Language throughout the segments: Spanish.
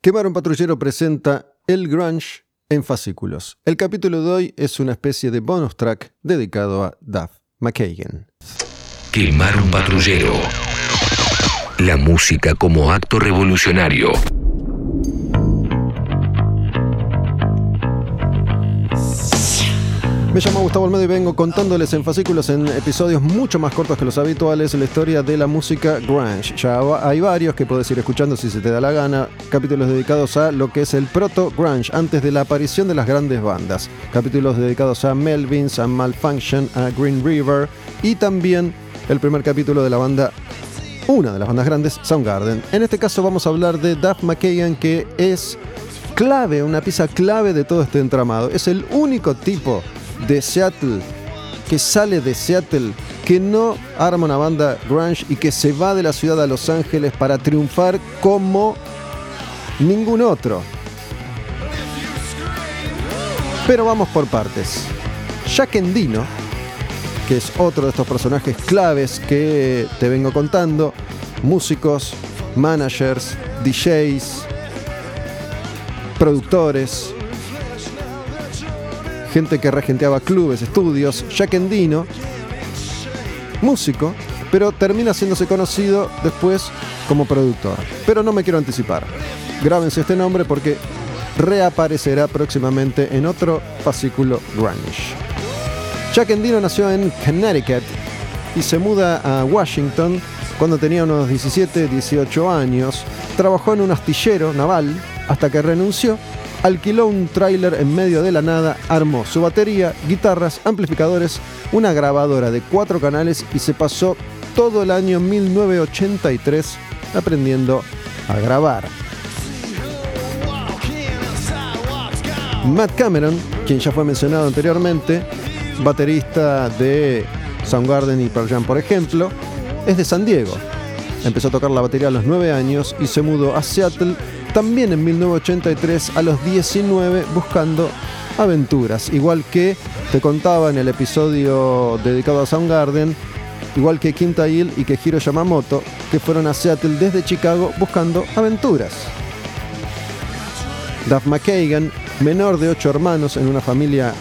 Quemar un patrullero presenta El Grunge en fascículos. El capítulo de hoy es una especie de bonus track dedicado a Duff McKagan. Quemar un patrullero. La música como acto revolucionario. Me llamo Gustavo Almedo y vengo contándoles en fascículos en episodios mucho más cortos que los habituales la historia de la música grunge. Ya hay varios que puedes ir escuchando si se te da la gana, capítulos dedicados a lo que es el proto grunge antes de la aparición de las grandes bandas, capítulos dedicados a Melvins, a Malfunction, a Green River y también el primer capítulo de la banda una de las bandas grandes, Soundgarden. En este caso vamos a hablar de Duff McKagan que es clave, una pieza clave de todo este entramado. Es el único tipo de Seattle, que sale de Seattle, que no arma una banda grunge y que se va de la ciudad a Los Ángeles para triunfar como ningún otro. Pero vamos por partes. Jack Endino, que es otro de estos personajes claves que te vengo contando, músicos, managers, DJs, productores, gente que regenteaba clubes, estudios, Jack Endino, músico, pero termina haciéndose conocido después como productor. Pero no me quiero anticipar. Grábense este nombre porque reaparecerá próximamente en otro fascículo grunge. Jack Endino nació en Connecticut y se muda a Washington cuando tenía unos 17, 18 años. Trabajó en un astillero naval hasta que renunció alquiló un tráiler en medio de la nada, armó su batería, guitarras, amplificadores, una grabadora de cuatro canales y se pasó todo el año 1983 aprendiendo a grabar. Matt Cameron, quien ya fue mencionado anteriormente, baterista de Soundgarden y Pearl Jam por ejemplo, es de San Diego. Empezó a tocar la batería a los 9 años y se mudó a Seattle también en 1983 a los 19 buscando aventuras, igual que te contaba en el episodio dedicado a Soundgarden, igual que Kim Tail y que Hiro Yamamoto, que fueron a Seattle desde Chicago buscando aventuras. Duff McKagan, menor de ocho hermanos en una familia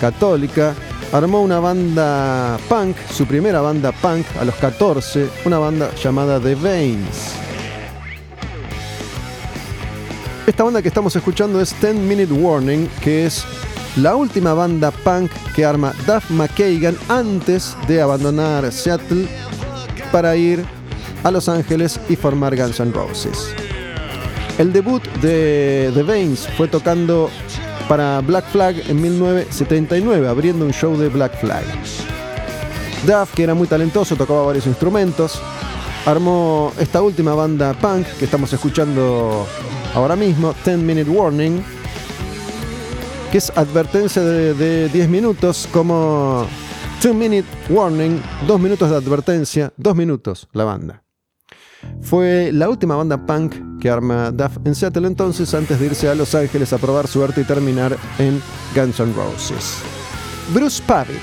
católica, armó una banda punk, su primera banda punk a los 14, una banda llamada The Veins. Esta banda que estamos escuchando es 10 Minute Warning, que es la última banda punk que arma Duff McKagan antes de abandonar Seattle para ir a Los Ángeles y formar Guns N' Roses. El debut de The Veins fue tocando para Black Flag en 1979, abriendo un show de Black Flag. Duff, que era muy talentoso, tocaba varios instrumentos, armó esta última banda punk que estamos escuchando ahora mismo, 10 Minute Warning, que es advertencia de, 10 minutos como 2 Minute Warning, 2 minutos de advertencia, 2 minutos la banda. Fue la última banda punk que arma Duff en Seattle entonces antes de irse a Los Ángeles a probar suerte y terminar en Guns N' Roses. Bruce Pavitt,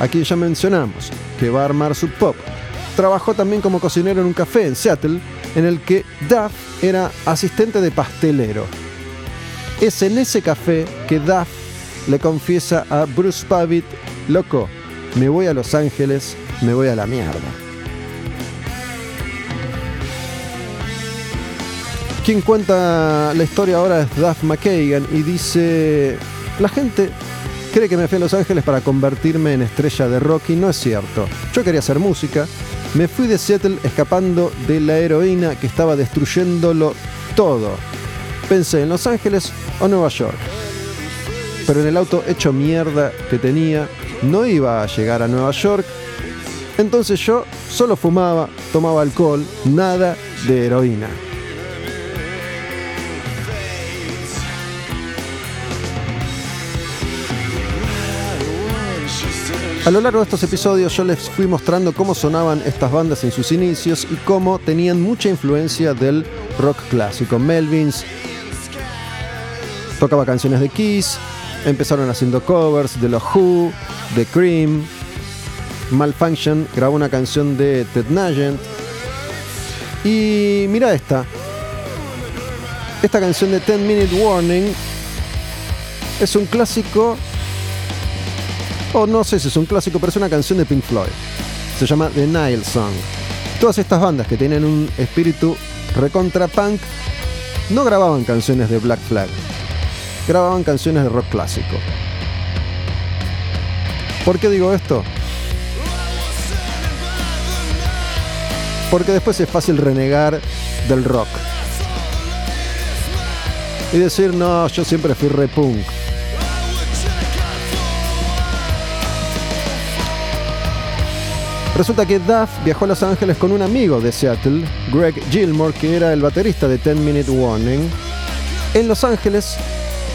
a quien ya mencionamos, que va a armar su pop, trabajó también como cocinero en un café en Seattle en el que Duff era asistente de pastelero. Es en ese café que Duff le confiesa a Bruce Pavitt, loco, me voy a Los Ángeles, me voy a la mierda. Quien cuenta la historia ahora es Duff McKagan y dice, la gente cree que me fui a Los Ángeles para convertirme en estrella de rock y no es cierto. Yo quería hacer música, me fui de Seattle escapando de la heroína que estaba destruyéndolo todo. Pensé en Los Ángeles o Nueva York. Pero en el auto hecho mierda que tenía, no iba a llegar a Nueva York. Entonces yo solo fumaba, tomaba alcohol, nada de heroína. A lo largo de estos episodios yo les fui mostrando cómo sonaban estas bandas en sus inicios y cómo tenían mucha influencia del rock clásico. Melvins tocaba canciones de Kiss, empezaron haciendo covers de los Who, de Cream, Malfunction grabó una canción de Ted Nugent y mira esta. Esta canción de 10 Minute Warning es un clásico, o no sé si es un clásico, pero es una canción de Pink Floyd. Se llama The Nile Song. Todas estas bandas que tienen un espíritu recontra punk no grababan canciones de Black Flag, grababan canciones de rock clásico. ¿Por qué digo esto? Porque después es fácil renegar del rock. Y decir, no, yo siempre fui re Resulta que Duff viajó a Los Ángeles con un amigo de Seattle, Greg Gilmore, que era el baterista de 10 Minute Warning. En Los Ángeles,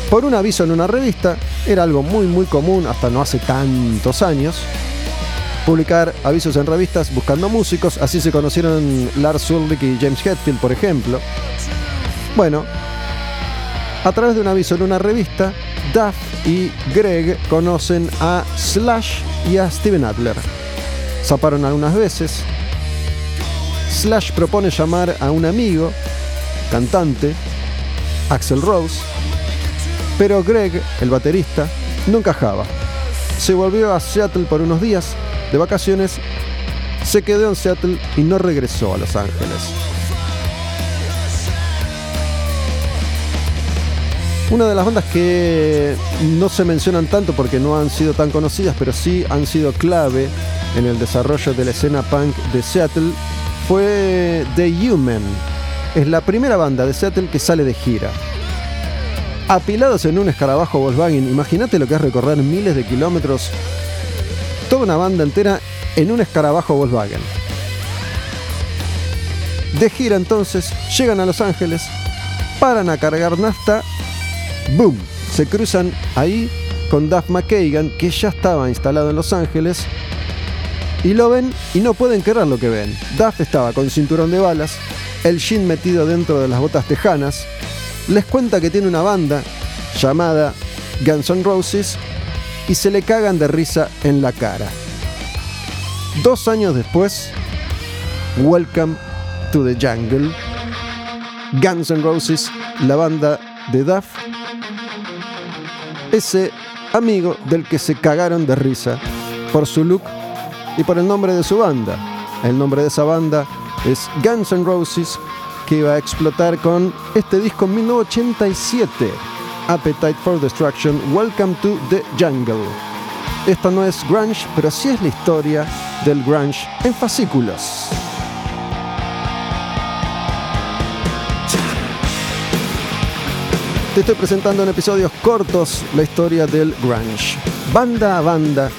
por un aviso en una revista, era algo muy muy común hasta no hace tantos años, publicar avisos en revistas buscando músicos, así se conocieron Lars Ulrich y James Hetfield, por ejemplo. Bueno, a través de un aviso en una revista, Duff y Greg conocen a Slash y a Steven Adler zaparon algunas veces. Slash propone llamar a un amigo, cantante, Axel Rose, pero Greg, el baterista, no encajaba. Se volvió a Seattle por unos días de vacaciones, se quedó en Seattle y no regresó a Los Ángeles. Una de las bandas que no se mencionan tanto porque no han sido tan conocidas, pero sí han sido clave en el desarrollo de la escena punk de Seattle fue The Human. Es la primera banda de Seattle que sale de gira. Apilados en un escarabajo Volkswagen, imagínate lo que es recorrer miles de kilómetros, toda una banda entera en un escarabajo Volkswagen. De gira entonces, llegan a Los Ángeles, paran a cargar nafta, ¡boom! Se cruzan ahí con Duff McKagan, que ya estaba instalado en Los Ángeles, y lo ven y no pueden creer lo que ven. Duff estaba con cinturón de balas, el jean metido dentro de las botas tejanas, les cuenta que tiene una banda llamada Guns N' Roses y se le cagan de risa en la cara. Dos años después, Welcome to the Jungle, Guns N' Roses, la banda de Duff, ese amigo del que se cagaron de risa por su look y por el nombre de su banda. El nombre de esa banda es Guns N' Roses, que iba a explotar con este disco en 1987, Appetite for Destruction, Welcome to the Jungle. Esta no es grunge, pero sí es la historia del grunge en fascículos. Te estoy presentando en episodios cortos la historia del grunge. Banda a banda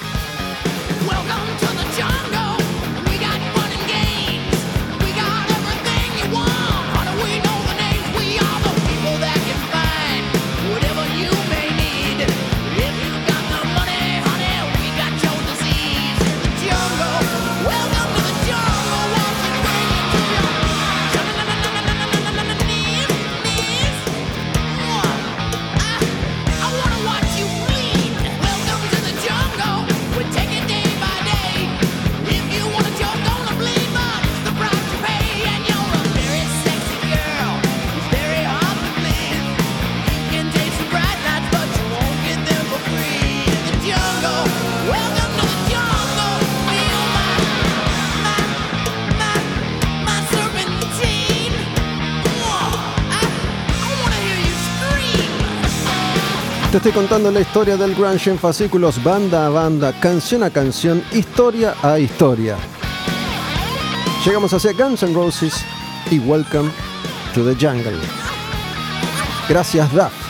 Te estoy contando la historia del grunge en fascículos, banda a banda, canción a canción, historia a historia. Llegamos hacia Guns N' Roses y Welcome to the Jungle. Gracias, Duff.